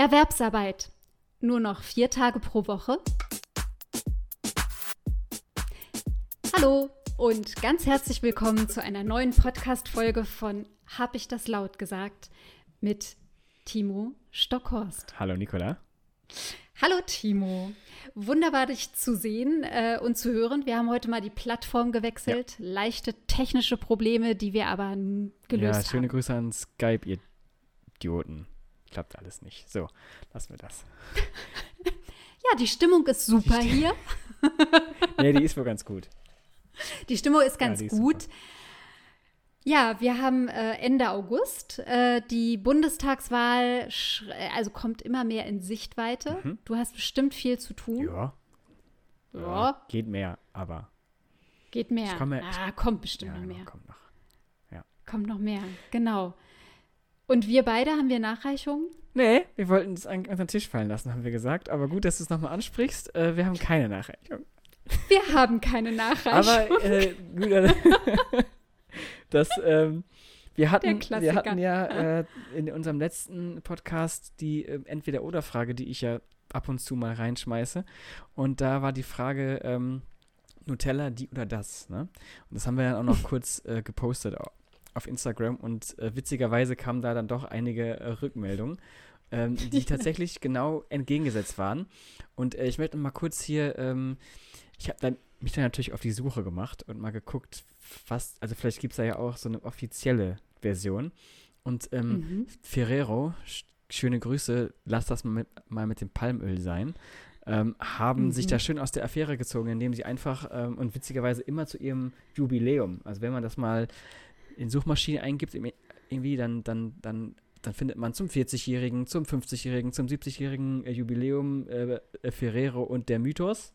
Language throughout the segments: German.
Erwerbsarbeit. Nur noch vier Tage pro Woche. Hallo und ganz herzlich willkommen zu einer neuen Podcast-Folge von Hab ich das laut gesagt? mit Timo Stockhorst. Hallo Nicola. Hallo Timo. Wunderbar, dich zu sehen äh, und zu hören. Wir haben heute mal die Plattform gewechselt. Ja. Leichte technische Probleme, die wir aber gelöst haben. Ja, schöne Grüße an Skype, ihr Idioten. Klappt alles nicht. So, lassen wir das. ja, die Stimmung ist super hier. nee, die ist wohl ganz gut. Die Stimmung ist ganz ja, gut. Super. Ja, wir haben äh, Ende August. Äh, die Bundestagswahl also kommt immer mehr in Sichtweite. Mhm. Du hast bestimmt viel zu tun. Ja. Ja. ja geht mehr, aber. Geht mehr. Komme, ah, kommt bestimmt noch mehr. Kommt noch. Kommt noch mehr, genau. Und wir beide haben wir Nachreichungen? Nee, wir wollten es an unseren Tisch fallen lassen, haben wir gesagt. Aber gut, dass du es nochmal ansprichst. Äh, wir haben keine Nachreichung. Wir haben keine Nachreichung. Aber äh, gut, äh, dass ähm, wir hatten, wir hatten ja äh, in unserem letzten Podcast die äh, Entweder-Oder-Frage, die ich ja ab und zu mal reinschmeiße. Und da war die Frage ähm, Nutella, die oder das. Ne? Und das haben wir dann auch noch kurz äh, gepostet auf Instagram. Und äh, witzigerweise kamen da dann doch einige äh, Rückmeldungen. Ähm, die tatsächlich genau entgegengesetzt waren. Und äh, ich möchte mal kurz hier, ähm, ich habe dann mich dann natürlich auf die Suche gemacht und mal geguckt, was, also vielleicht gibt es da ja auch so eine offizielle Version. Und ähm, mhm. Ferrero, schöne Grüße, lass das mal mit, mal mit dem Palmöl sein, ähm, haben mhm. sich da schön aus der Affäre gezogen, indem sie einfach ähm, und witzigerweise immer zu ihrem Jubiläum, also wenn man das mal in Suchmaschine eingibt, irgendwie, dann, dann, dann, dann findet man zum 40-Jährigen, zum 50-Jährigen, zum 70-Jährigen äh, Jubiläum äh, äh, Ferrero und der Mythos.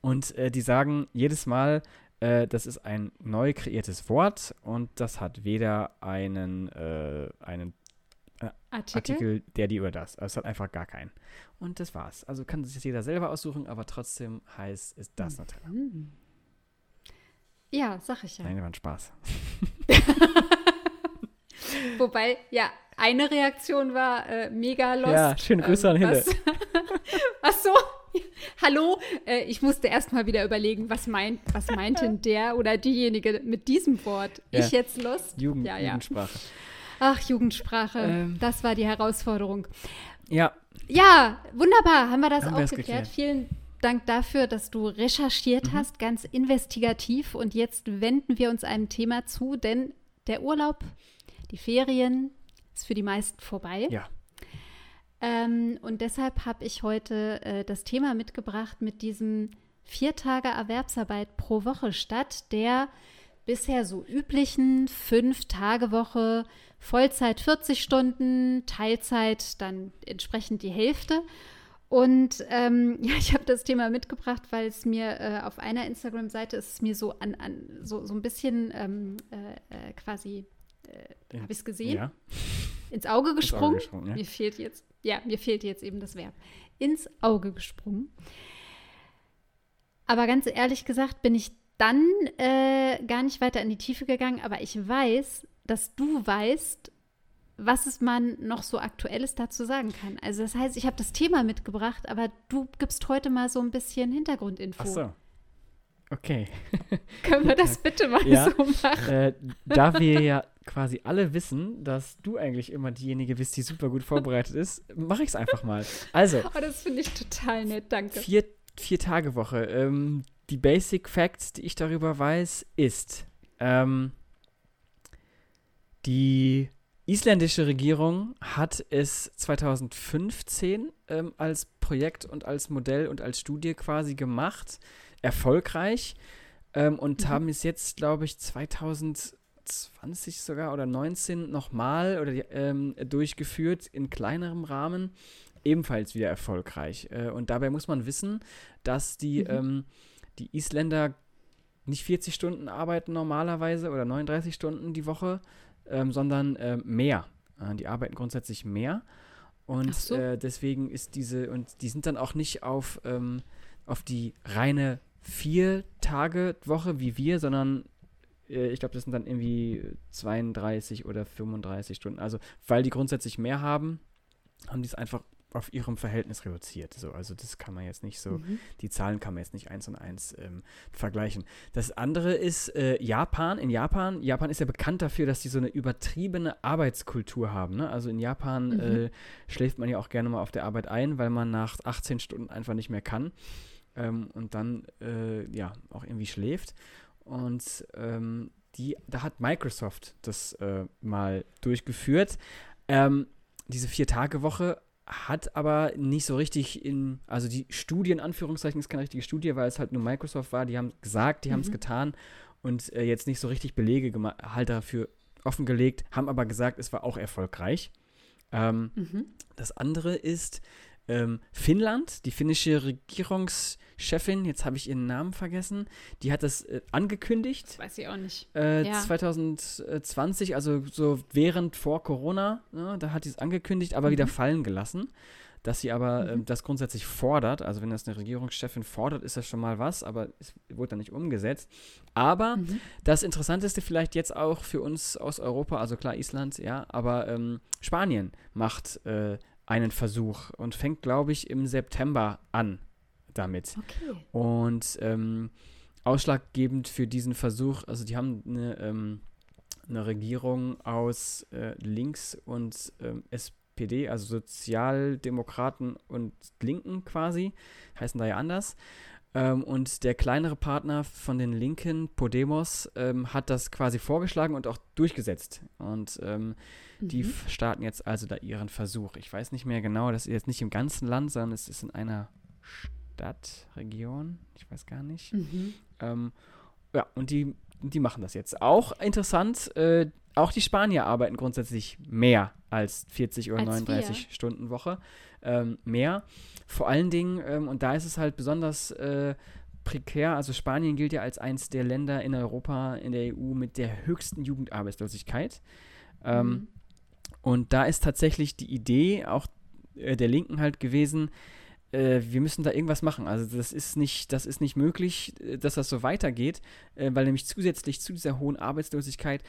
Und äh, die sagen jedes Mal, äh, das ist ein neu kreiertes Wort und das hat weder einen, äh, einen äh, Artikel? Artikel? der die oder das. Also es hat einfach gar keinen. Und das war's. Also kann sich jeder selber aussuchen, aber trotzdem heißt es das Nutella. Ja, sag ich ja. Nein, war ein Spaß. Wobei, ja, eine Reaktion war äh, mega lost. Ja, schöne Grüße ähm, an Hille. Ach so. Hallo, äh, ich musste erst mal wieder überlegen, was meint, was meint denn der oder diejenige mit diesem Wort? Ja. Ich jetzt lost? Jugend, ja, ja. Jugendsprache. Ach, Jugendsprache, ähm. das war die Herausforderung. Ja. Ja, wunderbar, haben wir das haben auch geklärt. geklärt. Vielen Dank dafür, dass du recherchiert mhm. hast, ganz investigativ. Und jetzt wenden wir uns einem Thema zu, denn der Urlaub, die Ferien, ist für die meisten vorbei. Ja. Ähm, und deshalb habe ich heute äh, das Thema mitgebracht mit diesem vier Tage Erwerbsarbeit pro Woche statt der bisher so üblichen fünf Tage Woche, Vollzeit 40 Stunden, Teilzeit dann entsprechend die Hälfte. Und ähm, ja, ich habe das Thema mitgebracht, weil es mir äh, auf einer Instagram-Seite ist es mir so an, an so, so ein bisschen ähm, äh, äh quasi, äh, habe ich es gesehen? Ja. Ins Auge gesprungen. Ins Auge gesprungen ja. Mir fehlt jetzt ja, mir fehlt jetzt eben das Verb. Ins Auge gesprungen. Aber ganz ehrlich gesagt bin ich dann äh, gar nicht weiter in die Tiefe gegangen, aber ich weiß, dass du weißt, was es man noch so Aktuelles dazu sagen kann. Also das heißt, ich habe das Thema mitgebracht, aber du gibst heute mal so ein bisschen Hintergrundinfo. Ach so. Okay. Können wir das bitte mal ja, so machen? Äh, da wir ja quasi alle wissen, dass du eigentlich immer diejenige bist, die super gut vorbereitet ist, mache ich es einfach mal. Also. Oh, das finde ich total nett, danke. Vier, vier Tage Woche. Ähm, die Basic Facts, die ich darüber weiß, ist, ähm, die isländische Regierung hat es 2015 ähm, als Projekt und als Modell und als Studie quasi gemacht erfolgreich ähm, und mhm. haben es jetzt, glaube ich, 2020 sogar oder 19 nochmal oder ähm, durchgeführt in kleinerem Rahmen, ebenfalls wieder erfolgreich. Äh, und dabei muss man wissen, dass die, mhm. ähm, die Isländer nicht 40 Stunden arbeiten normalerweise oder 39 Stunden die Woche, ähm, sondern äh, mehr. Äh, die arbeiten grundsätzlich mehr. Und so. äh, deswegen ist diese, und die sind dann auch nicht auf, ähm, auf die reine vier Tage Woche wie wir, sondern äh, ich glaube, das sind dann irgendwie 32 oder 35 Stunden. Also, weil die grundsätzlich mehr haben, haben die es einfach auf ihrem Verhältnis reduziert. So, also das kann man jetzt nicht so, mhm. die Zahlen kann man jetzt nicht eins und eins ähm, vergleichen. Das andere ist äh, Japan. In Japan, Japan ist ja bekannt dafür, dass sie so eine übertriebene Arbeitskultur haben. Ne? Also in Japan mhm. äh, schläft man ja auch gerne mal auf der Arbeit ein, weil man nach 18 Stunden einfach nicht mehr kann ähm, und dann äh, ja auch irgendwie schläft. Und ähm, die, da hat Microsoft das äh, mal durchgeführt. Ähm, diese Vier-Tage-Woche hat aber nicht so richtig in, also die Studie in Anführungszeichen ist keine richtige Studie, weil es halt nur Microsoft war, die haben gesagt, die mhm. haben es getan und äh, jetzt nicht so richtig Belege halt dafür offengelegt, haben aber gesagt, es war auch erfolgreich. Ähm, mhm. Das andere ist, ähm, Finnland, die finnische Regierungschefin, jetzt habe ich ihren Namen vergessen, die hat das äh, angekündigt. Das weiß ich auch nicht. Äh, ja. 2020, also so während vor Corona, ne, da hat sie es angekündigt, aber mhm. wieder fallen gelassen. Dass sie aber mhm. ähm, das grundsätzlich fordert, also wenn das eine Regierungschefin fordert, ist das schon mal was, aber es wurde dann nicht umgesetzt. Aber mhm. das Interessanteste vielleicht jetzt auch für uns aus Europa, also klar Island, ja, aber ähm, Spanien macht äh, einen Versuch und fängt, glaube ich, im September an damit. Okay. Und ähm, ausschlaggebend für diesen Versuch, also die haben eine, ähm, eine Regierung aus äh, Links und ähm, SPD, also Sozialdemokraten und Linken quasi, heißen da ja anders. Ähm, und der kleinere Partner von den Linken, Podemos, ähm, hat das quasi vorgeschlagen und auch durchgesetzt. Und ähm, mhm. die starten jetzt also da ihren Versuch. Ich weiß nicht mehr genau, das ist jetzt nicht im ganzen Land, sondern es ist in einer Stadt, Region, ich weiß gar nicht. Mhm. Ähm, ja, und die, die machen das jetzt. Auch interessant, äh, auch die Spanier arbeiten grundsätzlich mehr als 40 oder als 39 wir. Stunden Woche. Ähm, mehr. Vor allen Dingen, ähm, und da ist es halt besonders äh, prekär, also Spanien gilt ja als eines der Länder in Europa, in der EU mit der höchsten Jugendarbeitslosigkeit. Ähm, mhm. Und da ist tatsächlich die Idee auch äh, der Linken halt gewesen, äh, wir müssen da irgendwas machen. Also das ist nicht, das ist nicht möglich, äh, dass das so weitergeht, äh, weil nämlich zusätzlich zu dieser hohen Arbeitslosigkeit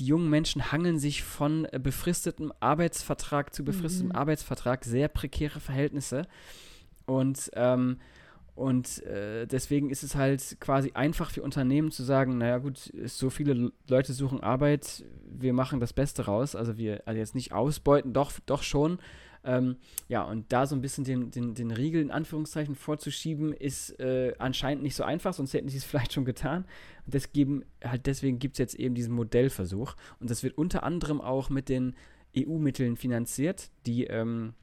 die jungen Menschen hangeln sich von äh, befristetem Arbeitsvertrag zu befristetem mhm. Arbeitsvertrag, sehr prekäre Verhältnisse. Und, ähm, und äh, deswegen ist es halt quasi einfach für Unternehmen zu sagen, naja gut, so viele Leute suchen Arbeit, wir machen das Beste raus. Also wir also jetzt nicht ausbeuten, doch, doch schon, ähm, ja, und da so ein bisschen den, den, den Riegel in Anführungszeichen vorzuschieben, ist äh, anscheinend nicht so einfach, sonst hätten sie es vielleicht schon getan. Und deswegen, halt deswegen gibt es jetzt eben diesen Modellversuch. Und das wird unter anderem auch mit den EU-Mitteln finanziert, die ähm,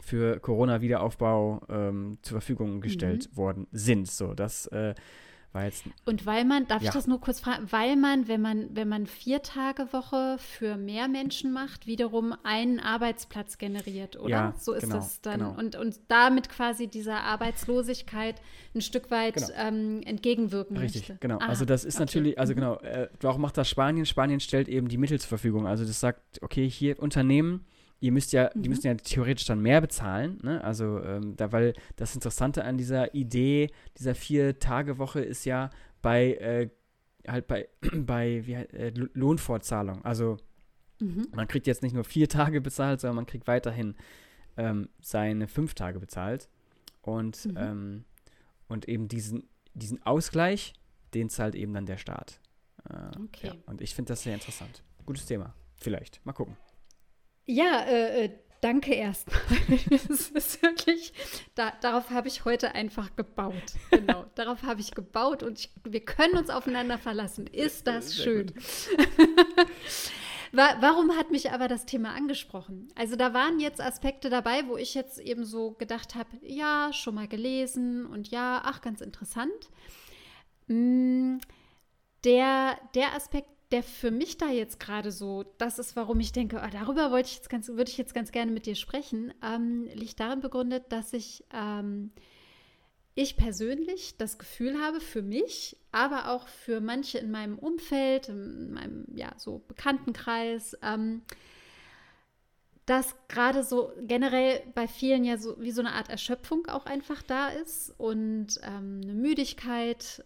für Corona-Wiederaufbau ähm, zur Verfügung gestellt mhm. worden sind. So, das äh, jetzt. Und weil man, darf ja. ich das nur kurz fragen, weil man, wenn man, wenn man vier Tage Woche für mehr Menschen macht, wiederum einen Arbeitsplatz generiert, oder? Ja, so ist genau, das dann. Genau. Und, und damit quasi dieser Arbeitslosigkeit ein Stück weit genau. ähm, entgegenwirken Richtig, möchte. genau. Ah, also das ist okay. natürlich, also mhm. genau, äh, warum macht das Spanien? Spanien stellt eben die Mittel zur Verfügung. Also das sagt, okay, hier Unternehmen ihr müsst ja, mhm. die müssen ja theoretisch dann mehr bezahlen, ne? Also, ähm, da, weil das Interessante an dieser Idee, dieser Vier-Tage-Woche ist ja bei, äh, halt bei, bei wie, äh, Lohnfortzahlung. Also, mhm. man kriegt jetzt nicht nur vier Tage bezahlt, sondern man kriegt weiterhin ähm, seine fünf Tage bezahlt. Und, mhm. ähm, und eben diesen, diesen Ausgleich, den zahlt eben dann der Staat. Äh, okay. Ja. Und ich finde das sehr interessant. Gutes Thema. Vielleicht. Mal gucken. Ja, äh, äh, danke erstmal. das ist wirklich, da, darauf habe ich heute einfach gebaut. Genau, darauf habe ich gebaut und ich, wir können uns aufeinander verlassen. Ist das Sehr schön. Warum hat mich aber das Thema angesprochen? Also da waren jetzt Aspekte dabei, wo ich jetzt eben so gedacht habe, ja, schon mal gelesen und ja, ach, ganz interessant. Mm, der, der Aspekt, der für mich da jetzt gerade so, das ist, warum ich denke, oh, darüber wollte ich jetzt ganz, würde ich jetzt ganz gerne mit dir sprechen, ähm, liegt darin begründet, dass ich, ähm, ich persönlich das Gefühl habe, für mich, aber auch für manche in meinem Umfeld, in meinem ja so Bekanntenkreis, ähm, dass gerade so generell bei vielen ja so wie so eine Art Erschöpfung auch einfach da ist und ähm, eine Müdigkeit.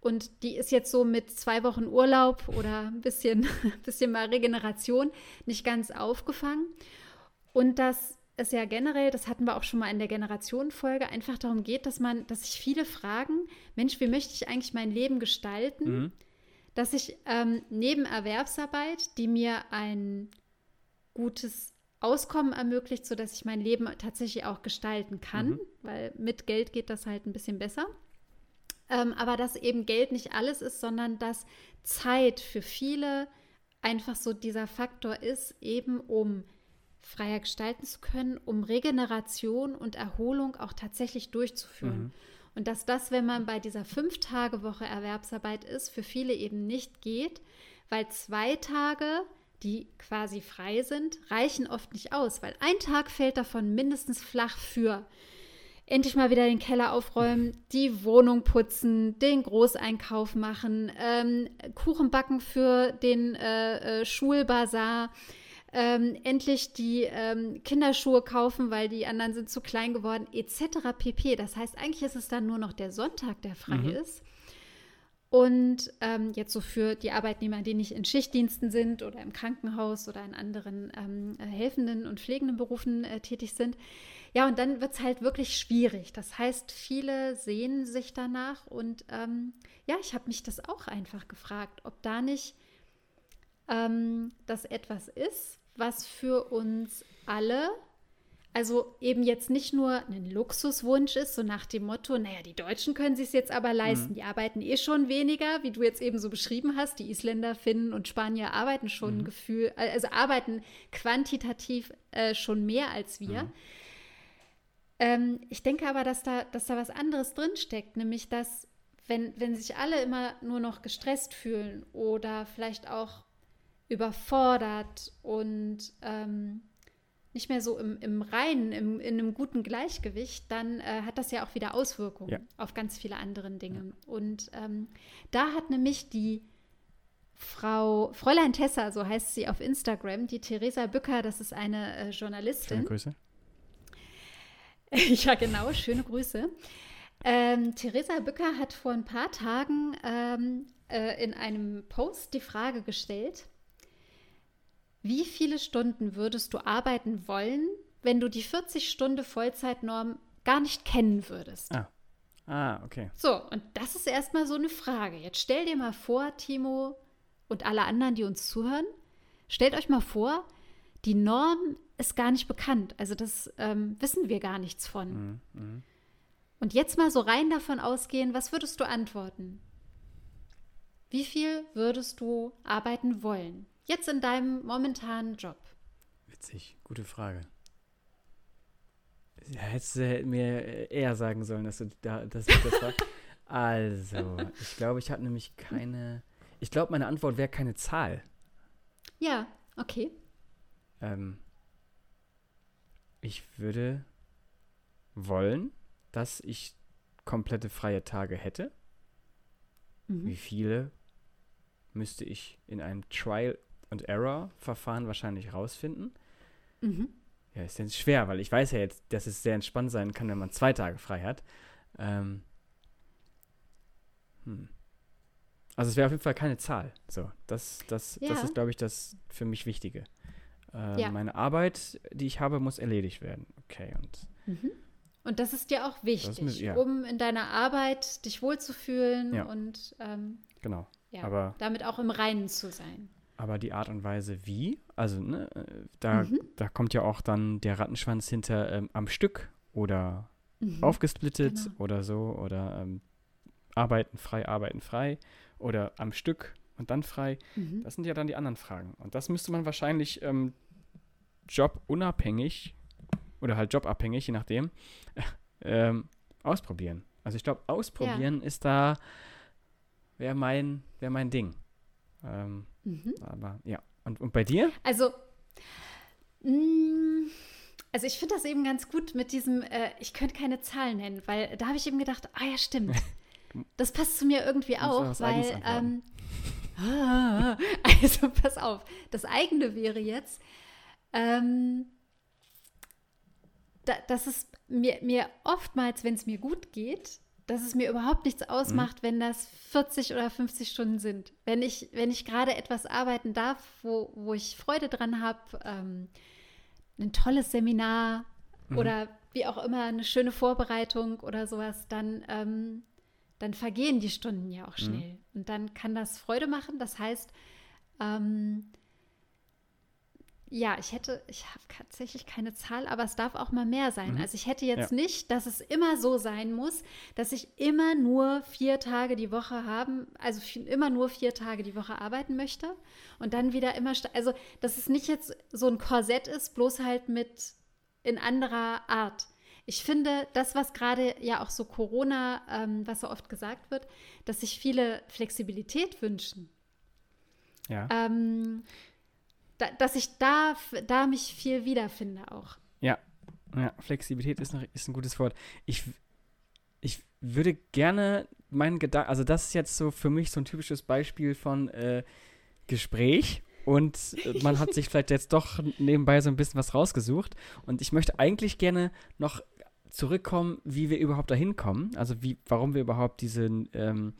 Und die ist jetzt so mit zwei Wochen Urlaub oder ein bisschen, bisschen mal Regeneration nicht ganz aufgefangen. Und dass es ja generell, das hatten wir auch schon mal in der Generationenfolge, einfach darum geht, dass man, dass sich viele fragen, Mensch, wie möchte ich eigentlich mein Leben gestalten? Mhm. Dass ich ähm, neben Erwerbsarbeit, die mir ein gutes Auskommen ermöglicht, sodass ich mein Leben tatsächlich auch gestalten kann, mhm. weil mit Geld geht das halt ein bisschen besser. Ähm, aber dass eben Geld nicht alles ist, sondern dass Zeit für viele einfach so dieser Faktor ist, eben um freier gestalten zu können, um Regeneration und Erholung auch tatsächlich durchzuführen. Mhm. Und dass das, wenn man bei dieser Fünf-Tage-Woche Erwerbsarbeit ist, für viele eben nicht geht, weil zwei Tage, die quasi frei sind, reichen oft nicht aus, weil ein Tag fällt davon mindestens flach für endlich mal wieder den Keller aufräumen, die Wohnung putzen, den Großeinkauf machen, ähm, Kuchen backen für den äh, äh, Schulbazar, ähm, endlich die ähm, Kinderschuhe kaufen, weil die anderen sind zu klein geworden, etc. pp. Das heißt, eigentlich ist es dann nur noch der Sonntag, der frei mhm. ist. Und ähm, jetzt so für die Arbeitnehmer, die nicht in Schichtdiensten sind oder im Krankenhaus oder in anderen ähm, helfenden und pflegenden Berufen äh, tätig sind. Ja, und dann wird es halt wirklich schwierig. Das heißt, viele sehen sich danach und ähm, ja, ich habe mich das auch einfach gefragt, ob da nicht ähm, das etwas ist, was für uns alle, also eben jetzt nicht nur ein Luxuswunsch ist, so nach dem Motto, naja, die Deutschen können sich es jetzt aber leisten, mhm. die arbeiten eh schon weniger, wie du jetzt eben so beschrieben hast, die Isländer, Finnen und Spanier arbeiten schon mhm. Gefühl, also arbeiten quantitativ äh, schon mehr als wir. Mhm. Ähm, ich denke aber, dass da, dass da was anderes drinsteckt, nämlich dass wenn, wenn sich alle immer nur noch gestresst fühlen oder vielleicht auch überfordert und ähm, nicht mehr so im, im Reinen, im, in einem guten Gleichgewicht, dann äh, hat das ja auch wieder Auswirkungen ja. auf ganz viele andere Dinge. Ja. Und ähm, da hat nämlich die Frau Fräulein Tessa, so heißt sie auf Instagram, die Theresa Bücker, das ist eine äh, Journalistin. Schöne Grüße. ja, genau, schöne Grüße. Ähm, Theresa Bücker hat vor ein paar Tagen ähm, äh, in einem Post die Frage gestellt, wie viele Stunden würdest du arbeiten wollen, wenn du die 40-Stunden-Vollzeitnorm gar nicht kennen würdest? Ah. ah, okay. So, und das ist erstmal so eine Frage. Jetzt stell dir mal vor, Timo und alle anderen, die uns zuhören, stellt euch mal vor, die Norm ist gar nicht bekannt. Also das ähm, wissen wir gar nichts von. Mhm, mh. Und jetzt mal so rein davon ausgehen, was würdest du antworten? Wie viel würdest du arbeiten wollen? Jetzt in deinem momentanen Job. Witzig, gute Frage. Ja, hättest du mir eher sagen sollen, dass du da, dass ich das war. Also, ich glaube, ich hatte nämlich keine. Ich glaube, meine Antwort wäre keine Zahl. Ja, okay. Ähm, ich würde wollen, dass ich komplette freie Tage hätte. Mhm. Wie viele müsste ich in einem Trial und Error-Verfahren wahrscheinlich rausfinden. Mhm. Ja, ist jetzt schwer, weil ich weiß ja jetzt, dass es sehr entspannt sein kann, wenn man zwei Tage frei hat. Ähm, hm. Also es wäre auf jeden Fall keine Zahl. So, das, das, ja. das ist, glaube ich, das für mich Wichtige. Äh, ja. Meine Arbeit, die ich habe, muss erledigt werden. Okay, und. Mhm. Und das ist dir auch wichtig, mir, ja. um in deiner Arbeit dich wohlzufühlen ja. und ähm, genau. aber damit auch im Reinen zu sein aber die Art und Weise wie, also ne, da, mhm. da kommt ja auch dann der Rattenschwanz hinter ähm, am Stück oder mhm. aufgesplittet genau. oder so oder ähm, arbeiten frei, arbeiten frei oder am Stück und dann frei. Mhm. Das sind ja dann die anderen Fragen. Und das müsste man wahrscheinlich ähm, jobunabhängig oder halt jobabhängig, je nachdem, äh, ausprobieren. Also ich glaube, ausprobieren ja. ist da, wäre mein, wär mein Ding. Ähm, mhm. Aber ja. Und, und bei dir? Also, mh, mm, also ich finde das eben ganz gut mit diesem, äh, ich könnte keine Zahlen nennen, weil da habe ich eben gedacht, ah ja, stimmt. Das passt zu mir irgendwie auch, weil, ähm, also pass auf, das eigene wäre jetzt, ähm, da, dass es mir, mir oftmals, wenn es mir gut geht, dass es mir überhaupt nichts ausmacht, mhm. wenn das 40 oder 50 Stunden sind. Wenn ich, wenn ich gerade etwas arbeiten darf, wo, wo ich Freude dran habe, ähm, ein tolles Seminar mhm. oder wie auch immer eine schöne Vorbereitung oder sowas, dann, ähm, dann vergehen die Stunden ja auch mhm. schnell. Mhm. Und dann kann das Freude machen. Das heißt, ähm, ja, ich hätte, ich habe tatsächlich keine Zahl, aber es darf auch mal mehr sein. Mhm. Also ich hätte jetzt ja. nicht, dass es immer so sein muss, dass ich immer nur vier Tage die Woche haben, also immer nur vier Tage die Woche arbeiten möchte und dann wieder immer, also dass es nicht jetzt so ein Korsett ist, bloß halt mit in anderer Art. Ich finde, das, was gerade ja auch so Corona, ähm, was so oft gesagt wird, dass sich viele Flexibilität wünschen. Ja. Ähm, da, dass ich da, da mich viel wiederfinde auch. Ja, ja Flexibilität ist, noch, ist ein gutes Wort. Ich, ich würde gerne meinen Gedanken, also das ist jetzt so für mich so ein typisches Beispiel von äh, Gespräch und äh, man hat sich vielleicht jetzt doch nebenbei so ein bisschen was rausgesucht und ich möchte eigentlich gerne noch zurückkommen, wie wir überhaupt dahin kommen, also wie, warum wir überhaupt diesen ähm,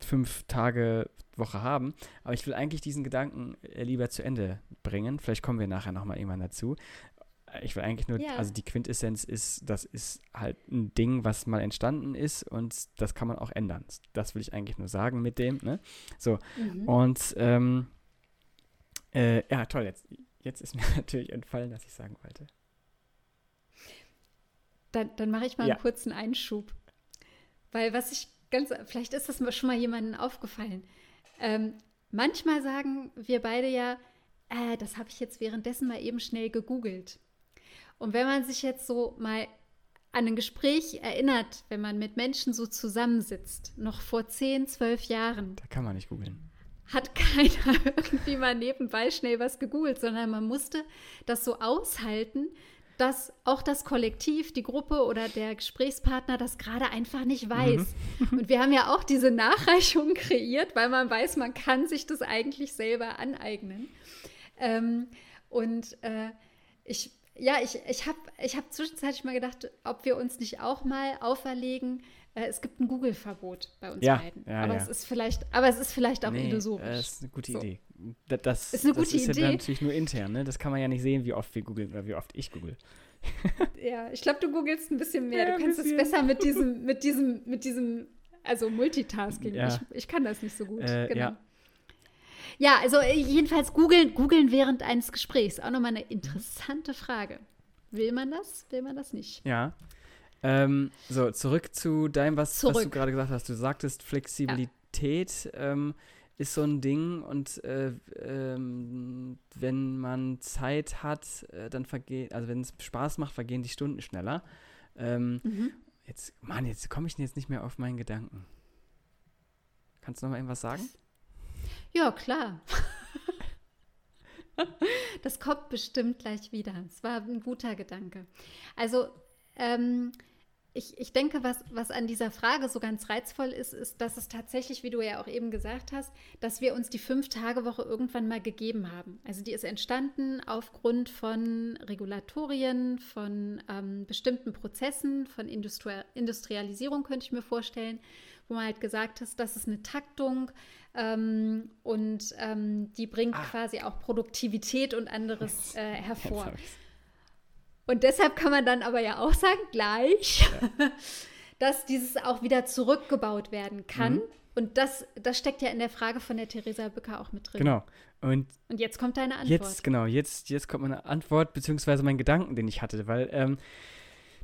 fünf Tage Woche haben. Aber ich will eigentlich diesen Gedanken äh, lieber zu Ende bringen. Vielleicht kommen wir nachher nochmal irgendwann dazu. Äh, ich will eigentlich nur, ja. also die Quintessenz ist, das ist halt ein Ding, was mal entstanden ist und das kann man auch ändern. Das will ich eigentlich nur sagen mit dem, ne? So. Mhm. Und ähm, äh, ja, toll, jetzt, jetzt ist mir natürlich entfallen, was ich sagen wollte. Dann, dann mache ich mal ja. einen kurzen Einschub. Weil was ich ganz, vielleicht ist das schon mal jemandem aufgefallen. Ähm, manchmal sagen wir beide ja, äh, das habe ich jetzt währenddessen mal eben schnell gegoogelt. Und wenn man sich jetzt so mal an ein Gespräch erinnert, wenn man mit Menschen so zusammensitzt, noch vor 10, 12 Jahren. Da kann man nicht googeln. Hat keiner irgendwie mal nebenbei schnell was gegoogelt, sondern man musste das so aushalten, dass auch das Kollektiv, die Gruppe oder der Gesprächspartner das gerade einfach nicht weiß. Mhm. Und wir haben ja auch diese Nachreichung kreiert, weil man weiß, man kann sich das eigentlich selber aneignen. Ähm, und äh, ich, ja, ich, ich habe ich hab zwischenzeitlich mal gedacht, ob wir uns nicht auch mal auferlegen, äh, es gibt ein Google-Verbot bei uns ja, beiden. Ja, aber, ja. Es ist vielleicht, aber es ist vielleicht auch nee, illusorisch. Das ist eine gute so. Idee. Das, das, ist eine das gute ist Idee. ja natürlich nur intern, ne? Das kann man ja nicht sehen, wie oft wir googeln oder wie oft ich google. ja, ich glaube, du googelst ein bisschen mehr. du kannst es besser mit diesem, mit diesem, mit diesem, also Multitasking. Ich, ich, kann das nicht so gut. Äh, genau. Ja, also äh, jedenfalls googeln, googeln während eines Gesprächs. Auch nochmal eine interessante Frage. Will man das? Will man das nicht? Ja. Ähm, so, zurück zu deinem, was, was du gerade gesagt hast. Du sagtest Flexibilität ja. ähm, ist so ein Ding und äh, ähm, wenn man Zeit hat, äh, dann vergehen, also wenn es Spaß macht, vergehen die Stunden schneller. Ähm, mhm. Jetzt, Mann, jetzt komme ich jetzt nicht mehr auf meinen Gedanken. Kannst du noch mal irgendwas sagen? Ja, klar. das kommt bestimmt gleich wieder. Es war ein guter Gedanke. Also, ähm, ich, ich denke, was, was an dieser Frage so ganz reizvoll ist, ist, dass es tatsächlich, wie du ja auch eben gesagt hast, dass wir uns die Fünf-Tage-Woche irgendwann mal gegeben haben. Also die ist entstanden aufgrund von Regulatorien, von ähm, bestimmten Prozessen, von Industri Industrialisierung, könnte ich mir vorstellen, wo man halt gesagt hat, das ist eine Taktung ähm, und ähm, die bringt ah. quasi auch Produktivität und anderes äh, hervor. Und deshalb kann man dann aber ja auch sagen, gleich, ja. dass dieses auch wieder zurückgebaut werden kann. Mhm. Und das, das steckt ja in der Frage von der Theresa Bücker auch mit drin. Genau. Und, und jetzt kommt deine Antwort. Jetzt, genau, jetzt, jetzt kommt meine Antwort, beziehungsweise mein Gedanken, den ich hatte, weil ähm,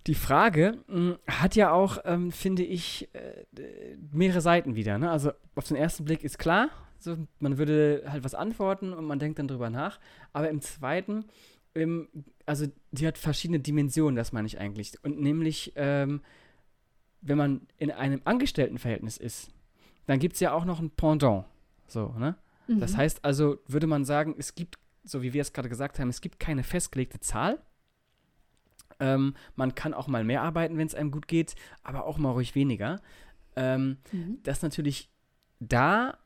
die Frage mh, hm, hat ja auch, ähm, finde ich, äh, mehrere Seiten wieder. Ne? Also auf den ersten Blick ist klar, so, man würde halt was antworten und man denkt dann drüber nach. Aber im zweiten ähm, also die hat verschiedene Dimensionen, das meine ich eigentlich. Und nämlich, ähm, wenn man in einem Angestelltenverhältnis ist, dann gibt es ja auch noch ein Pendant. So, ne? Mhm. Das heißt also, würde man sagen, es gibt, so wie wir es gerade gesagt haben, es gibt keine festgelegte Zahl. Ähm, man kann auch mal mehr arbeiten, wenn es einem gut geht, aber auch mal ruhig weniger. Ähm, mhm. Das natürlich da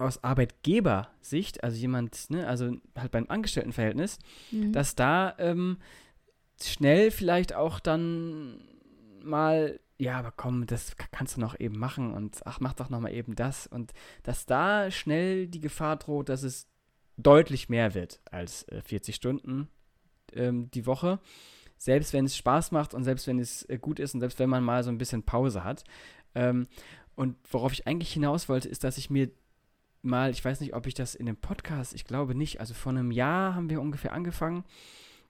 aus Arbeitgebersicht, also jemand, ne, also halt beim Angestelltenverhältnis, mhm. dass da ähm, schnell vielleicht auch dann mal, ja, aber komm, das kannst du noch eben machen und ach, mach doch noch mal eben das und dass da schnell die Gefahr droht, dass es deutlich mehr wird als äh, 40 Stunden ähm, die Woche. Selbst wenn es Spaß macht und selbst wenn es äh, gut ist und selbst wenn man mal so ein bisschen Pause hat. Ähm, und worauf ich eigentlich hinaus wollte, ist, dass ich mir mal, ich weiß nicht, ob ich das in dem Podcast, ich glaube nicht, also vor einem Jahr haben wir ungefähr angefangen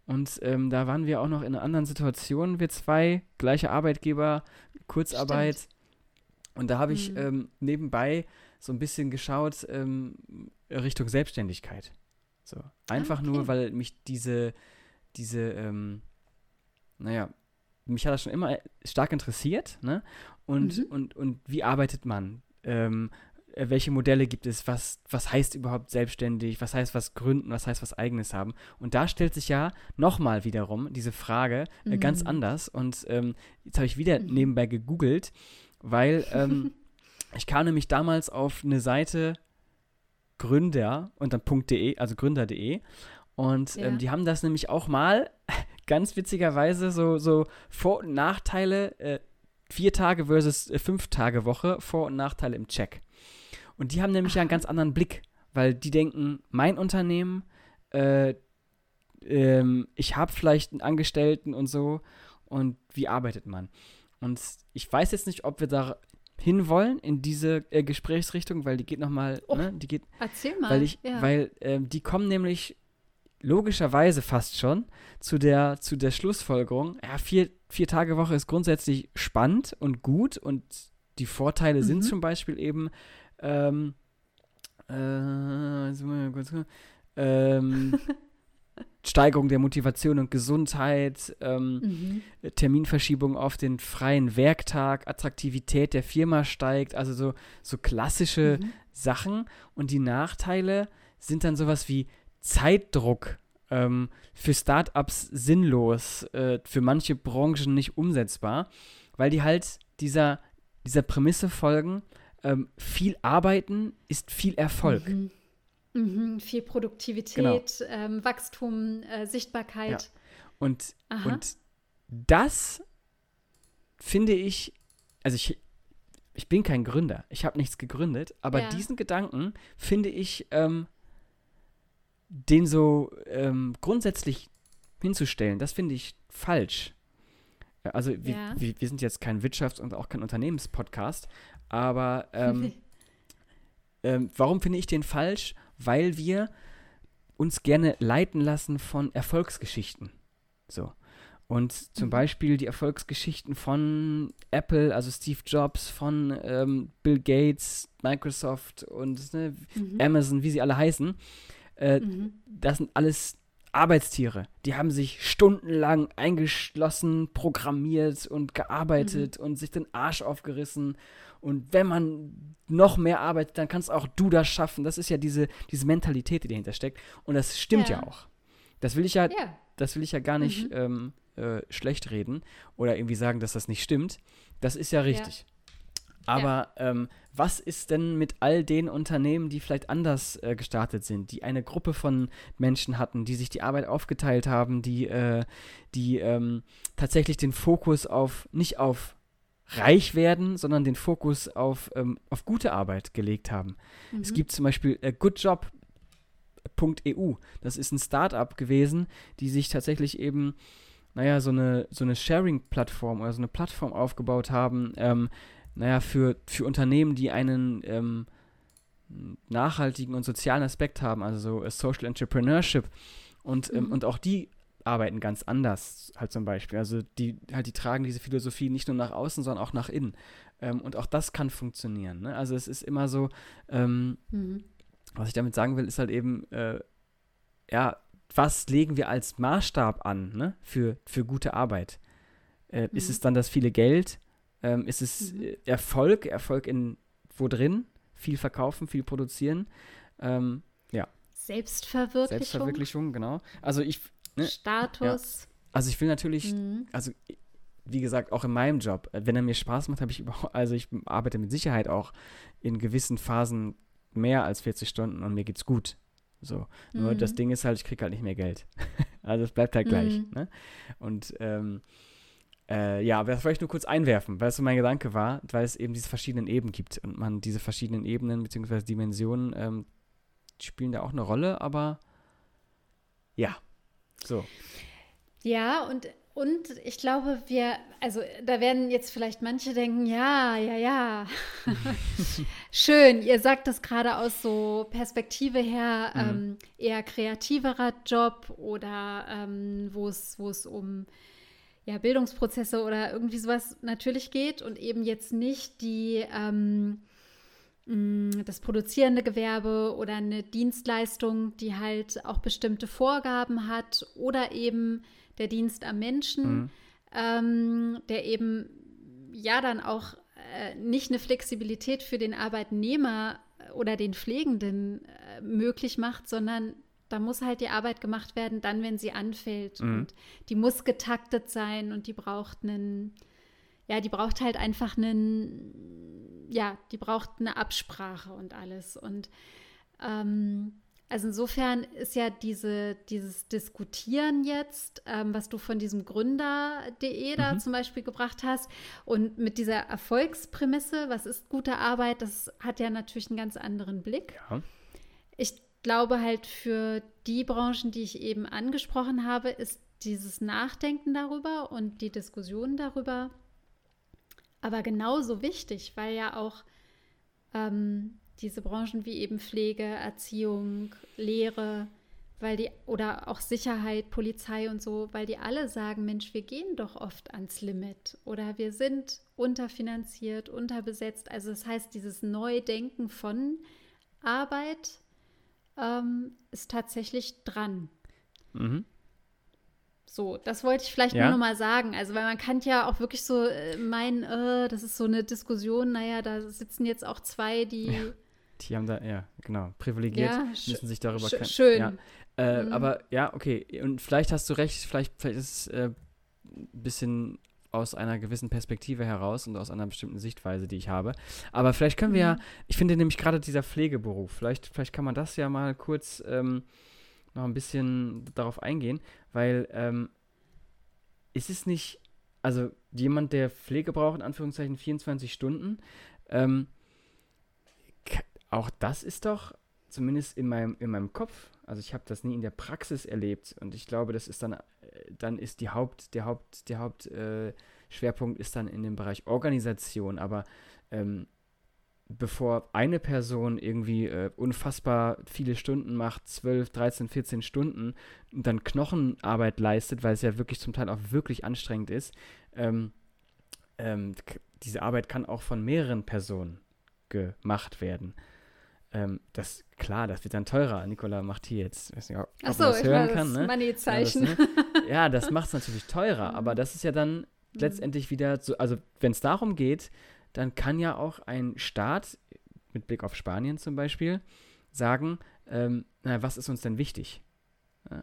und ähm, da waren wir auch noch in einer anderen Situation, wir zwei, gleiche Arbeitgeber, Kurzarbeit. Stimmt. Und da habe ich mhm. ähm, nebenbei so ein bisschen geschaut ähm, Richtung Selbstständigkeit. So. Einfach okay. nur, weil mich diese, diese, ähm, naja, mich hat das schon immer stark interessiert, ne? Und, mhm. und, und wie arbeitet man? Ähm, äh, welche Modelle gibt es? Was, was heißt überhaupt selbstständig? Was heißt was gründen? Was heißt was eigenes haben? Und da stellt sich ja nochmal wiederum diese Frage äh, mhm. ganz anders. Und ähm, jetzt habe ich wieder mhm. nebenbei gegoogelt, weil ähm, ich kam nämlich damals auf eine Seite Gründer und dann .de, also gründer.de. Und ähm, ja. ähm, die haben das nämlich auch mal ganz witzigerweise so, so Vor- und Nachteile, äh, vier Tage versus äh, fünf Tage Woche, Vor- und Nachteile im Check. Und die haben nämlich ja einen ganz anderen Blick, weil die denken, mein Unternehmen, äh, ähm, ich habe vielleicht einen Angestellten und so und wie arbeitet man? Und ich weiß jetzt nicht, ob wir da hinwollen in diese äh, Gesprächsrichtung, weil die geht nochmal, oh, ne, die geht. Erzähl mal. Weil ich, ja. weil ähm, die kommen nämlich logischerweise fast schon zu der, zu der Schlussfolgerung, ja, vier, vier Tage Woche ist grundsätzlich spannend und gut und die Vorteile mhm. sind zum Beispiel eben, ähm, äh, ähm, Steigerung der Motivation und Gesundheit, ähm, mhm. Terminverschiebung auf den freien Werktag, Attraktivität der Firma steigt, also so, so klassische mhm. Sachen. Und die Nachteile sind dann sowas wie Zeitdruck, ähm, für Startups sinnlos, äh, für manche Branchen nicht umsetzbar, weil die halt dieser, dieser Prämisse folgen, ähm, viel arbeiten ist viel Erfolg. Mhm. Mhm, viel Produktivität, genau. ähm, Wachstum, äh, Sichtbarkeit. Ja. Und, und das finde ich, also ich, ich bin kein Gründer, ich habe nichts gegründet, aber ja. diesen Gedanken finde ich, ähm, den so ähm, grundsätzlich hinzustellen, das finde ich falsch. Also wir, ja. wir, wir, sind jetzt kein Wirtschafts- und auch kein Unternehmenspodcast, aber ähm, ähm, warum finde ich den falsch? Weil wir uns gerne leiten lassen von Erfolgsgeschichten. So. Und zum mhm. Beispiel die Erfolgsgeschichten von Apple, also Steve Jobs, von ähm, Bill Gates, Microsoft und ne, mhm. Amazon, wie sie alle heißen. Äh, mhm. Das sind alles Arbeitstiere. Die haben sich stundenlang eingeschlossen, programmiert und gearbeitet mhm. und sich den Arsch aufgerissen. Und wenn man noch mehr arbeitet, dann kannst auch du das schaffen. Das ist ja diese, diese Mentalität, die dahinter steckt. Und das stimmt ja, ja auch. Das will ich ja, ja, das will ich ja gar nicht mhm. ähm, äh, schlecht reden oder irgendwie sagen, dass das nicht stimmt. Das ist ja richtig. Ja. Aber ja. ähm, was ist denn mit all den Unternehmen, die vielleicht anders äh, gestartet sind, die eine Gruppe von Menschen hatten, die sich die Arbeit aufgeteilt haben, die, äh, die ähm, tatsächlich den Fokus auf nicht auf reich werden, sondern den Fokus auf, ähm, auf gute Arbeit gelegt haben. Mhm. Es gibt zum Beispiel äh, goodjob.eu. Das ist ein Startup gewesen, die sich tatsächlich eben, naja, so eine, so eine Sharing-Plattform oder so eine Plattform aufgebaut haben, ähm, naja, für, für Unternehmen, die einen ähm, nachhaltigen und sozialen Aspekt haben, also so äh, Social Entrepreneurship. Und, ähm, mhm. und auch die arbeiten ganz anders, halt zum Beispiel. Also die, halt, die tragen diese Philosophie nicht nur nach außen, sondern auch nach innen. Ähm, und auch das kann funktionieren. Ne? Also es ist immer so, ähm, mhm. was ich damit sagen will, ist halt eben, äh, ja, was legen wir als Maßstab an ne? für, für gute Arbeit? Äh, mhm. Ist es dann das viele Geld? Ähm, ist es mhm. Erfolg, Erfolg in wo drin? Viel verkaufen, viel produzieren. Ähm, ja. Selbstverwirklichung. Selbstverwirklichung, genau. Also ich. Ne, Status. Ja. Also ich will natürlich, mhm. also wie gesagt, auch in meinem Job, wenn er mir Spaß macht, habe ich überhaupt, also ich arbeite mit Sicherheit auch in gewissen Phasen mehr als 40 Stunden und mir geht's gut. So. Mhm. Nur das mhm. Ding ist halt, ich kriege halt nicht mehr Geld. also es bleibt halt gleich. Mhm. Ne? Und ähm, äh, ja, aber das wollte ich nur kurz einwerfen, weil es so mein Gedanke war, weil es eben diese verschiedenen Ebenen gibt und man diese verschiedenen Ebenen bzw. Dimensionen ähm, spielen da auch eine Rolle, aber ja, so. Ja, und und ich glaube, wir, also da werden jetzt vielleicht manche denken, ja, ja, ja. Schön, ihr sagt das gerade aus so Perspektive her, mhm. ähm, eher kreativerer Job oder ähm, wo es um ja, Bildungsprozesse oder irgendwie sowas natürlich geht und eben jetzt nicht die ähm, das produzierende Gewerbe oder eine Dienstleistung, die halt auch bestimmte Vorgaben hat oder eben der Dienst am Menschen, mhm. ähm, der eben ja dann auch äh, nicht eine Flexibilität für den Arbeitnehmer oder den Pflegenden äh, möglich macht, sondern da muss halt die Arbeit gemacht werden, dann, wenn sie anfällt. Mhm. Und die muss getaktet sein und die braucht einen, ja, die braucht halt einfach einen, ja, die braucht eine Absprache und alles. Und ähm, also insofern ist ja diese, dieses Diskutieren jetzt, ähm, was du von diesem Gründer.de da mhm. zum Beispiel gebracht hast und mit dieser Erfolgsprämisse, was ist gute Arbeit, das hat ja natürlich einen ganz anderen Blick. Ja. Ich glaube halt für die Branchen, die ich eben angesprochen habe, ist dieses Nachdenken darüber und die Diskussion darüber aber genauso wichtig, weil ja auch ähm, diese Branchen wie eben Pflege, Erziehung, Lehre, weil die oder auch Sicherheit, Polizei und so, weil die alle sagen, Mensch, wir gehen doch oft ans Limit oder wir sind unterfinanziert, unterbesetzt. Also das heißt, dieses Neudenken von Arbeit ähm, ist tatsächlich dran. Mhm. So, das wollte ich vielleicht ja. nur noch mal sagen. Also, weil man kann ja auch wirklich so äh, meinen, äh, das ist so eine Diskussion, naja, da sitzen jetzt auch zwei, die ja die haben da, ja, genau, privilegiert, ja, müssen sich darüber kennen. Schön. Ja. Äh, mhm. Aber ja, okay, und vielleicht hast du recht, vielleicht, vielleicht ist es äh, ein bisschen aus einer gewissen Perspektive heraus und aus einer bestimmten Sichtweise, die ich habe. Aber vielleicht können wir mhm. ja, ich finde nämlich gerade dieser Pflegeberuf, vielleicht, vielleicht kann man das ja mal kurz ähm, noch ein bisschen darauf eingehen, weil ähm, ist es nicht, also jemand, der Pflege braucht, in Anführungszeichen 24 Stunden, ähm, auch das ist doch zumindest in meinem, in meinem Kopf, also ich habe das nie in der Praxis erlebt und ich glaube, das ist dann, dann ist die Haupt, der Haupt, der Hauptschwerpunkt äh, ist dann in dem Bereich Organisation, aber ähm, bevor eine Person irgendwie äh, unfassbar viele Stunden macht, 12, 13, 14 Stunden, und dann Knochenarbeit leistet, weil es ja wirklich zum Teil auch wirklich anstrengend ist, ähm, ähm, diese Arbeit kann auch von mehreren Personen gemacht werden. Ähm, das, klar, das wird dann teurer. Nikola macht hier jetzt, weiß nicht, ob Ach so, man das hören kann. Das ne? Money-Zeichen. Ja, das, ne? ja, das macht es natürlich teurer, aber das ist ja dann mhm. letztendlich wieder so, also wenn es darum geht, dann kann ja auch ein Staat, mit Blick auf Spanien zum Beispiel, sagen, ähm, na, was ist uns denn wichtig?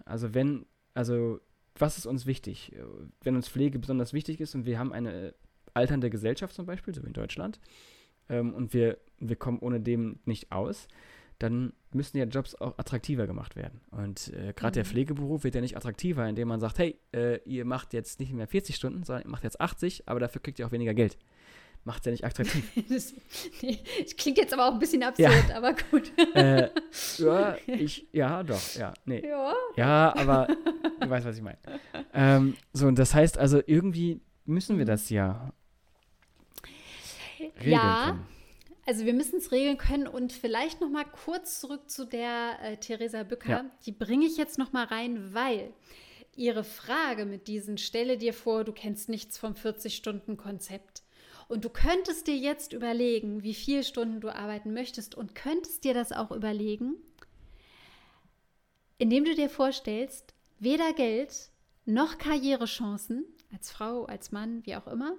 Also wenn, also was ist uns wichtig? Wenn uns Pflege besonders wichtig ist und wir haben eine alternde Gesellschaft zum Beispiel, so wie in Deutschland, ähm, und wir, wir kommen ohne dem nicht aus, dann müssen ja Jobs auch attraktiver gemacht werden. Und äh, gerade mhm. der Pflegeberuf wird ja nicht attraktiver, indem man sagt, hey, äh, ihr macht jetzt nicht mehr 40 Stunden, sondern ihr macht jetzt 80, aber dafür kriegt ihr auch weniger Geld. Macht es ja nicht attraktiv. das, nee, das, klingt jetzt aber auch ein bisschen absurd, ja. aber gut. Äh, ja, ich, ja, doch, ja, nee. Ja, ja aber du weißt, was ich meine. Ähm, so, und das heißt also, irgendwie müssen wir mhm. das ja regeln ja, können. Also wir müssen es regeln können und vielleicht noch mal kurz zurück zu der äh, Theresa Bücker. Ja. Die bringe ich jetzt noch mal rein, weil ihre Frage mit diesen Stelle dir vor, du kennst nichts vom 40-Stunden-Konzept. Und du könntest dir jetzt überlegen, wie viele Stunden du arbeiten möchtest und könntest dir das auch überlegen, indem du dir vorstellst, weder Geld noch Karrierechancen als Frau, als Mann, wie auch immer,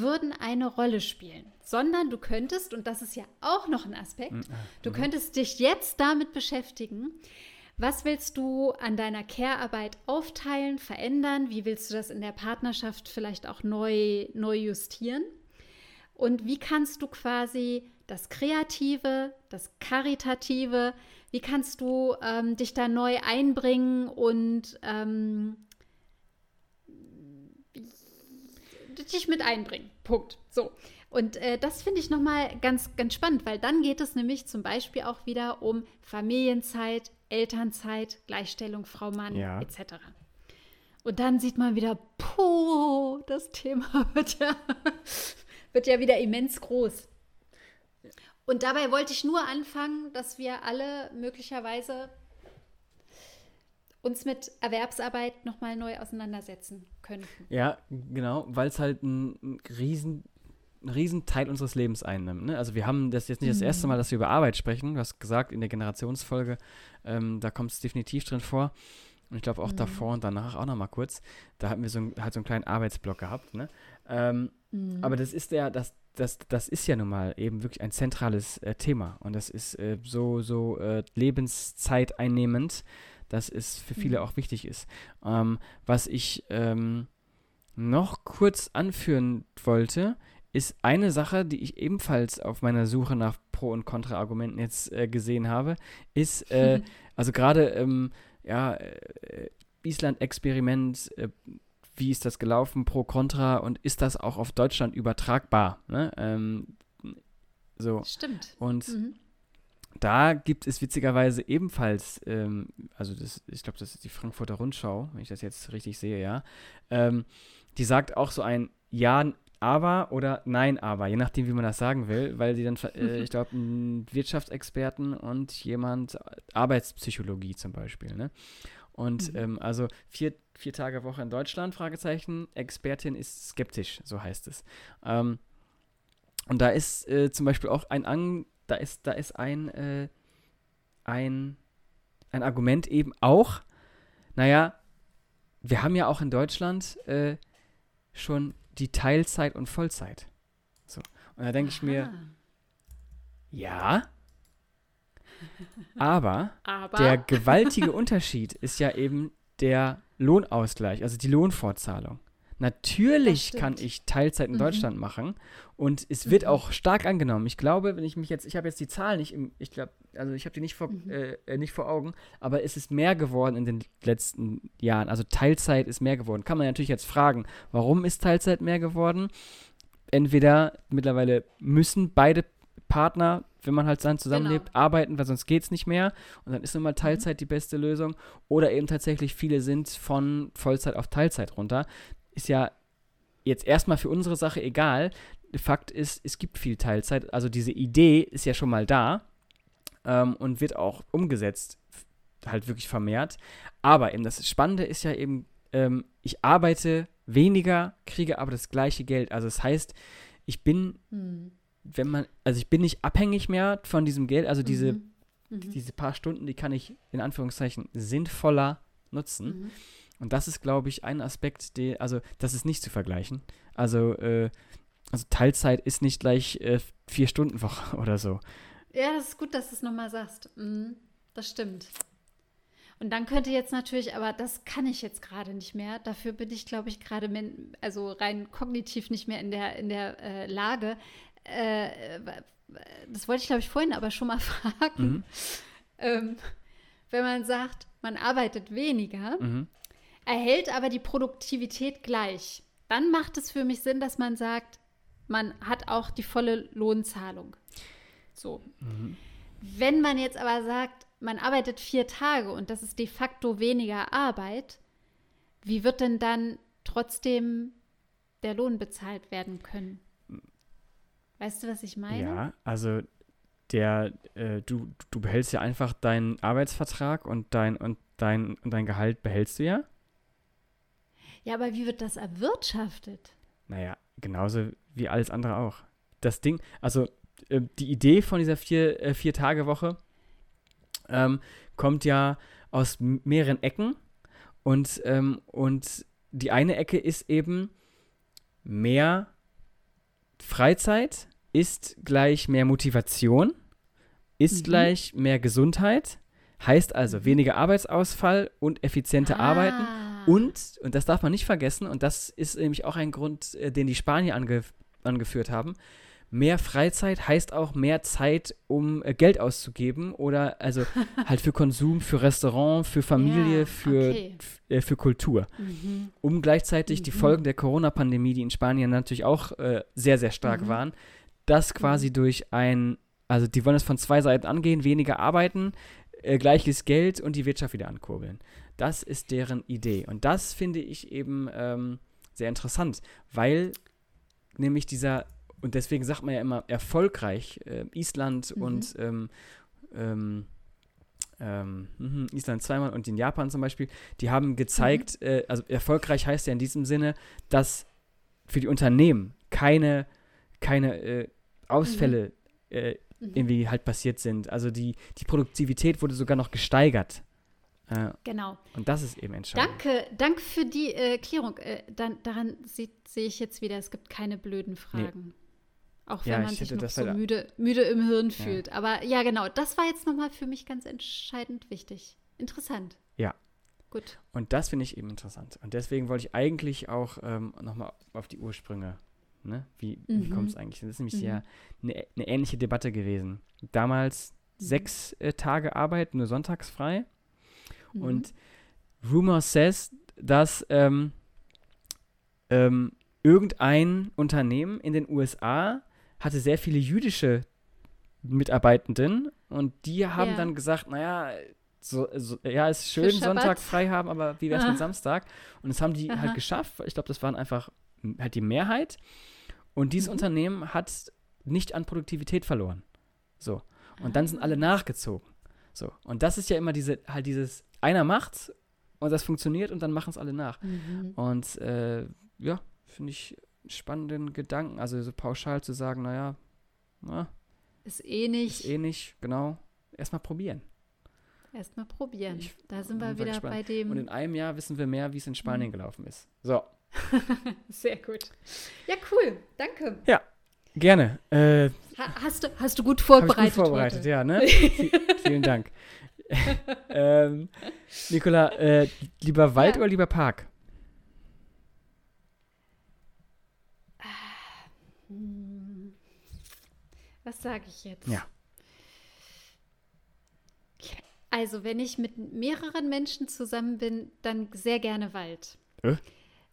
würden eine Rolle spielen, sondern du könntest, und das ist ja auch noch ein Aspekt, mhm. du könntest dich jetzt damit beschäftigen, was willst du an deiner Care-Arbeit aufteilen, verändern? Wie willst du das in der Partnerschaft vielleicht auch neu, neu justieren? Und wie kannst du quasi das Kreative, das Karitative, wie kannst du ähm, dich da neu einbringen und ähm, dich mit einbringen. Punkt. So. Und äh, das finde ich nochmal ganz, ganz spannend, weil dann geht es nämlich zum Beispiel auch wieder um Familienzeit, Elternzeit, Gleichstellung Frau-Mann ja. etc. Und dann sieht man wieder, puh, das Thema wird ja, wird ja wieder immens groß. Und dabei wollte ich nur anfangen, dass wir alle möglicherweise uns mit Erwerbsarbeit nochmal neu auseinandersetzen könnten. Ja, genau, weil es halt ein, riesen, ein riesen Teil unseres Lebens einnimmt. Ne? Also wir haben das jetzt nicht mhm. das erste Mal, dass wir über Arbeit sprechen. Du hast gesagt, in der Generationsfolge, ähm, da kommt es definitiv drin vor. Und ich glaube auch mhm. davor und danach auch nochmal kurz. Da hatten wir so, ein, halt so einen kleinen Arbeitsblock gehabt. Ne? Ähm, mhm. Aber das ist ja, das, das, das ist ja nun mal eben wirklich ein zentrales äh, Thema. Und das ist äh, so, so äh, Lebenszeit einnehmend dass es für viele mhm. auch wichtig ist. Ähm, was ich ähm, noch kurz anführen wollte, ist eine Sache, die ich ebenfalls auf meiner Suche nach Pro- und Kontra-Argumenten jetzt äh, gesehen habe, ist, äh, also gerade, ähm, ja, äh, Island-Experiment, äh, wie ist das gelaufen, Pro, Contra und ist das auch auf Deutschland übertragbar? Ne? Ähm, so. Stimmt. Und mhm da gibt es witzigerweise ebenfalls, ähm, also das, ich glaube, das ist die Frankfurter Rundschau, wenn ich das jetzt richtig sehe, ja. Ähm, die sagt auch so ein Ja, aber oder Nein, aber, je nachdem, wie man das sagen will, weil sie dann, äh, ich glaube, ein Wirtschaftsexperten und jemand Arbeitspsychologie zum Beispiel, ne? Und mhm. ähm, also vier, vier Tage Woche in Deutschland, Fragezeichen, Expertin ist skeptisch, so heißt es. Ähm, und da ist äh, zum Beispiel auch ein An da ist, da ist ein, äh, ein, ein Argument eben auch, naja, wir haben ja auch in Deutschland äh, schon die Teilzeit und Vollzeit. So. Und da denke ich mir, ja, aber, aber, der gewaltige Unterschied ist ja eben der Lohnausgleich, also die Lohnfortzahlung. Natürlich kann ich Teilzeit in mhm. Deutschland machen und es wird mhm. auch stark angenommen. Ich glaube, wenn ich mich jetzt, ich habe jetzt die Zahlen nicht im, ich glaube, also ich habe die nicht vor, mhm. äh, äh, nicht vor Augen, aber es ist mehr geworden in den letzten Jahren. Also Teilzeit ist mehr geworden. Kann man natürlich jetzt fragen, warum ist Teilzeit mehr geworden? Entweder mittlerweile müssen beide Partner, wenn man halt dann zusammenlebt, genau. arbeiten, weil sonst geht es nicht mehr. Und dann ist nun mal mhm. Teilzeit mhm. die beste Lösung. Oder eben tatsächlich viele sind von Vollzeit auf Teilzeit runter ist ja jetzt erstmal für unsere Sache egal. Fakt ist, es gibt viel Teilzeit. Also diese Idee ist ja schon mal da ähm, und wird auch umgesetzt, halt wirklich vermehrt. Aber eben das Spannende ist ja eben, ähm, ich arbeite weniger, kriege aber das gleiche Geld. Also das heißt, ich bin, hm. wenn man, also ich bin nicht abhängig mehr von diesem Geld. Also diese, mhm. Mhm. diese paar Stunden, die kann ich in Anführungszeichen sinnvoller nutzen. Und das ist, glaube ich, ein Aspekt, der, also das ist nicht zu vergleichen. Also, äh, also Teilzeit ist nicht gleich äh, vier Stunden Woche oder so. Ja, das ist gut, dass du es nochmal sagst. Mhm, das stimmt. Und dann könnte jetzt natürlich, aber das kann ich jetzt gerade nicht mehr. Dafür bin ich, glaube ich, gerade, also rein kognitiv nicht mehr in der, in der äh, Lage. Äh, das wollte ich, glaube ich, vorhin aber schon mal fragen. Mhm. Ähm, wenn man sagt, man arbeitet weniger, mhm erhält aber die Produktivität gleich. Dann macht es für mich Sinn, dass man sagt, man hat auch die volle Lohnzahlung. So. Mhm. Wenn man jetzt aber sagt, man arbeitet vier Tage und das ist de facto weniger Arbeit, wie wird denn dann trotzdem der Lohn bezahlt werden können? Weißt du, was ich meine? Ja, also der, äh, du, du behältst ja einfach deinen Arbeitsvertrag und dein, und dein, und dein Gehalt behältst du ja. Ja, aber wie wird das erwirtschaftet? Naja, genauso wie alles andere auch. Das Ding, also äh, die Idee von dieser vier, äh, vier Tage Woche ähm, kommt ja aus mehreren Ecken und, ähm, und die eine Ecke ist eben mehr Freizeit ist gleich mehr Motivation, ist mhm. gleich mehr Gesundheit, heißt also mhm. weniger Arbeitsausfall und effiziente ah. Arbeiten und, und das darf man nicht vergessen, und das ist nämlich auch ein Grund, äh, den die Spanier ange, angeführt haben, mehr Freizeit heißt auch mehr Zeit, um äh, Geld auszugeben oder also halt für Konsum, für Restaurant, für Familie, ja, für, okay. äh, für Kultur. Mhm. Um gleichzeitig mhm. die Folgen der Corona-Pandemie, die in Spanien natürlich auch äh, sehr, sehr stark mhm. waren, das quasi mhm. durch ein, also die wollen es von zwei Seiten angehen, weniger arbeiten, äh, gleiches Geld und die Wirtschaft wieder ankurbeln. Das ist deren Idee. Und das finde ich eben ähm, sehr interessant, weil nämlich dieser, und deswegen sagt man ja immer erfolgreich, äh, Island mhm. und ähm, ähm, ähm, mhm, Island zweimal und in Japan zum Beispiel, die haben gezeigt, mhm. äh, also erfolgreich heißt ja in diesem Sinne, dass für die Unternehmen keine, keine äh, Ausfälle mhm. äh, mhm. irgendwie halt passiert sind. Also die, die Produktivität wurde sogar noch gesteigert. Äh, genau. Und das ist eben entscheidend. Danke, danke für die äh, Klärung. Äh, dann, daran sehe ich jetzt wieder, es gibt keine blöden Fragen. Nee. Auch wenn ja, man sich noch so müde, müde im Hirn ja. fühlt. Aber ja, genau, das war jetzt nochmal für mich ganz entscheidend wichtig. Interessant. Ja. Gut. Und das finde ich eben interessant. Und deswegen wollte ich eigentlich auch ähm, nochmal auf die Ursprünge. Ne? Wie, mhm. wie kommt es eigentlich? Das ist nämlich mhm. sehr eine, eine, ähnliche Debatte gewesen. Damals mhm. sechs äh, Tage Arbeit, nur sonntags frei. Mhm. Und Rumor says, dass ähm, ähm, irgendein Unternehmen in den USA hatte sehr viele jüdische Mitarbeitenden und die haben ja. dann gesagt, naja, so, so, ja, ist schön, Sonntag frei haben, aber wie wäre es mit Samstag? Und das haben die Aha. halt geschafft. Ich glaube, das waren einfach halt die Mehrheit. Und dieses mhm. Unternehmen hat nicht an Produktivität verloren. So. Und dann sind alle ah. nachgezogen. So. Und das ist ja immer diese, halt dieses, einer macht's und das funktioniert und dann machen es alle nach. Mhm. Und äh, ja, finde ich spannenden Gedanken. Also so pauschal zu sagen, naja, na, ist eh nicht. Ist eh nicht, genau. Erstmal probieren. Erstmal probieren. Ich, da sind wir wieder gespannt. bei dem. Und in einem Jahr wissen wir mehr, wie es in Spanien mhm. gelaufen ist. So. Sehr gut. Ja, cool. Danke. Ja, gerne. Äh, ha hast, du, hast du gut vorbereitet? gut vorbereitet, heute? ja, ne? vielen Dank. ähm, Nicola, äh, lieber Wald ja. oder lieber Park? Was sage ich jetzt? Ja. Also, wenn ich mit mehreren Menschen zusammen bin, dann sehr gerne Wald. Äh?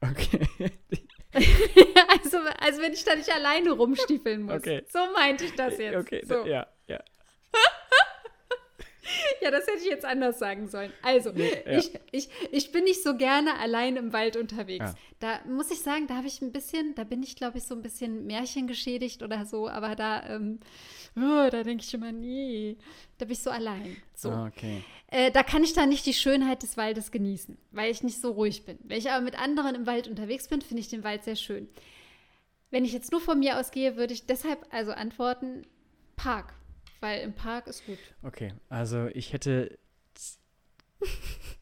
Okay. also, also, wenn ich da nicht alleine rumstiefeln muss. Okay. So meinte ich das jetzt. Okay, so. ja, ja. das hätte ich jetzt anders sagen sollen. Also, nee, ja. ich, ich, ich bin nicht so gerne allein im Wald unterwegs. Ja. Da muss ich sagen, da habe ich ein bisschen, da bin ich, glaube ich, so ein bisschen märchengeschädigt oder so, aber da, ähm, oh, da denke ich immer, nee, da bin ich so allein. So. Ah, okay. Äh, da kann ich dann nicht die Schönheit des Waldes genießen, weil ich nicht so ruhig bin. Wenn ich aber mit anderen im Wald unterwegs bin, finde ich den Wald sehr schön. Wenn ich jetzt nur von mir ausgehe, würde ich deshalb also antworten, Park weil im Park ist gut. Okay, also ich hätte.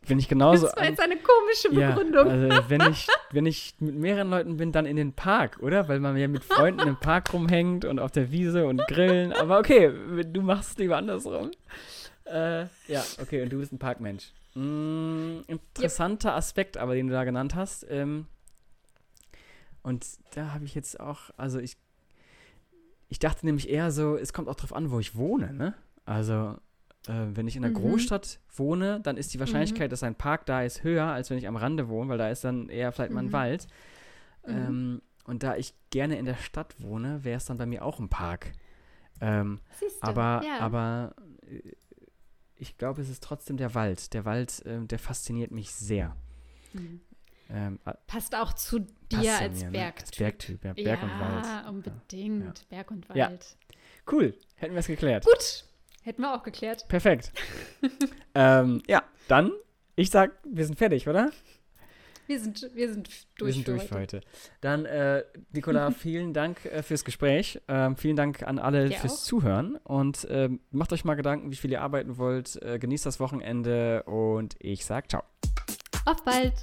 Wenn ich genauso. Das war jetzt eine komische Begründung. Ja, also wenn ich, wenn ich mit mehreren Leuten bin, dann in den Park, oder? Weil man ja mit Freunden im Park rumhängt und auf der Wiese und grillen. Aber okay, du machst es lieber andersrum. Äh, ja, okay, und du bist ein Parkmensch. Mm, interessanter yep. Aspekt, aber den du da genannt hast. Ähm, und da habe ich jetzt auch, also ich ich dachte nämlich eher so, es kommt auch drauf an, wo ich wohne, ne? Also, äh, wenn ich in einer mhm. Großstadt wohne, dann ist die Wahrscheinlichkeit, mhm. dass ein Park da ist, höher, als wenn ich am Rande wohne, weil da ist dann eher vielleicht mal ein mhm. Wald. Mhm. Ähm, und da ich gerne in der Stadt wohne, wäre es dann bei mir auch ein Park. Ähm, aber, ja. aber äh, ich glaube, es ist trotzdem der Wald. Der Wald, äh, der fasziniert mich sehr. Mhm. Ähm, Passt auch zu dir als mir, Bergtyp. Ne? Als Bergtyp, ja, Berg ja, und Wald. Ja, unbedingt. Ja. Berg und Wald. Cool, hätten wir es geklärt. Gut, hätten wir auch geklärt. Perfekt. ähm, ja, dann, ich sag, wir sind fertig, oder? Wir sind, wir sind durch, wir sind für, durch heute. für heute. Dann, äh, Nicola, vielen Dank äh, fürs Gespräch. Ähm, vielen Dank an alle Dir fürs auch. Zuhören. Und ähm, macht euch mal Gedanken, wie viel ihr arbeiten wollt. Äh, genießt das Wochenende und ich sag ciao. Auf bald.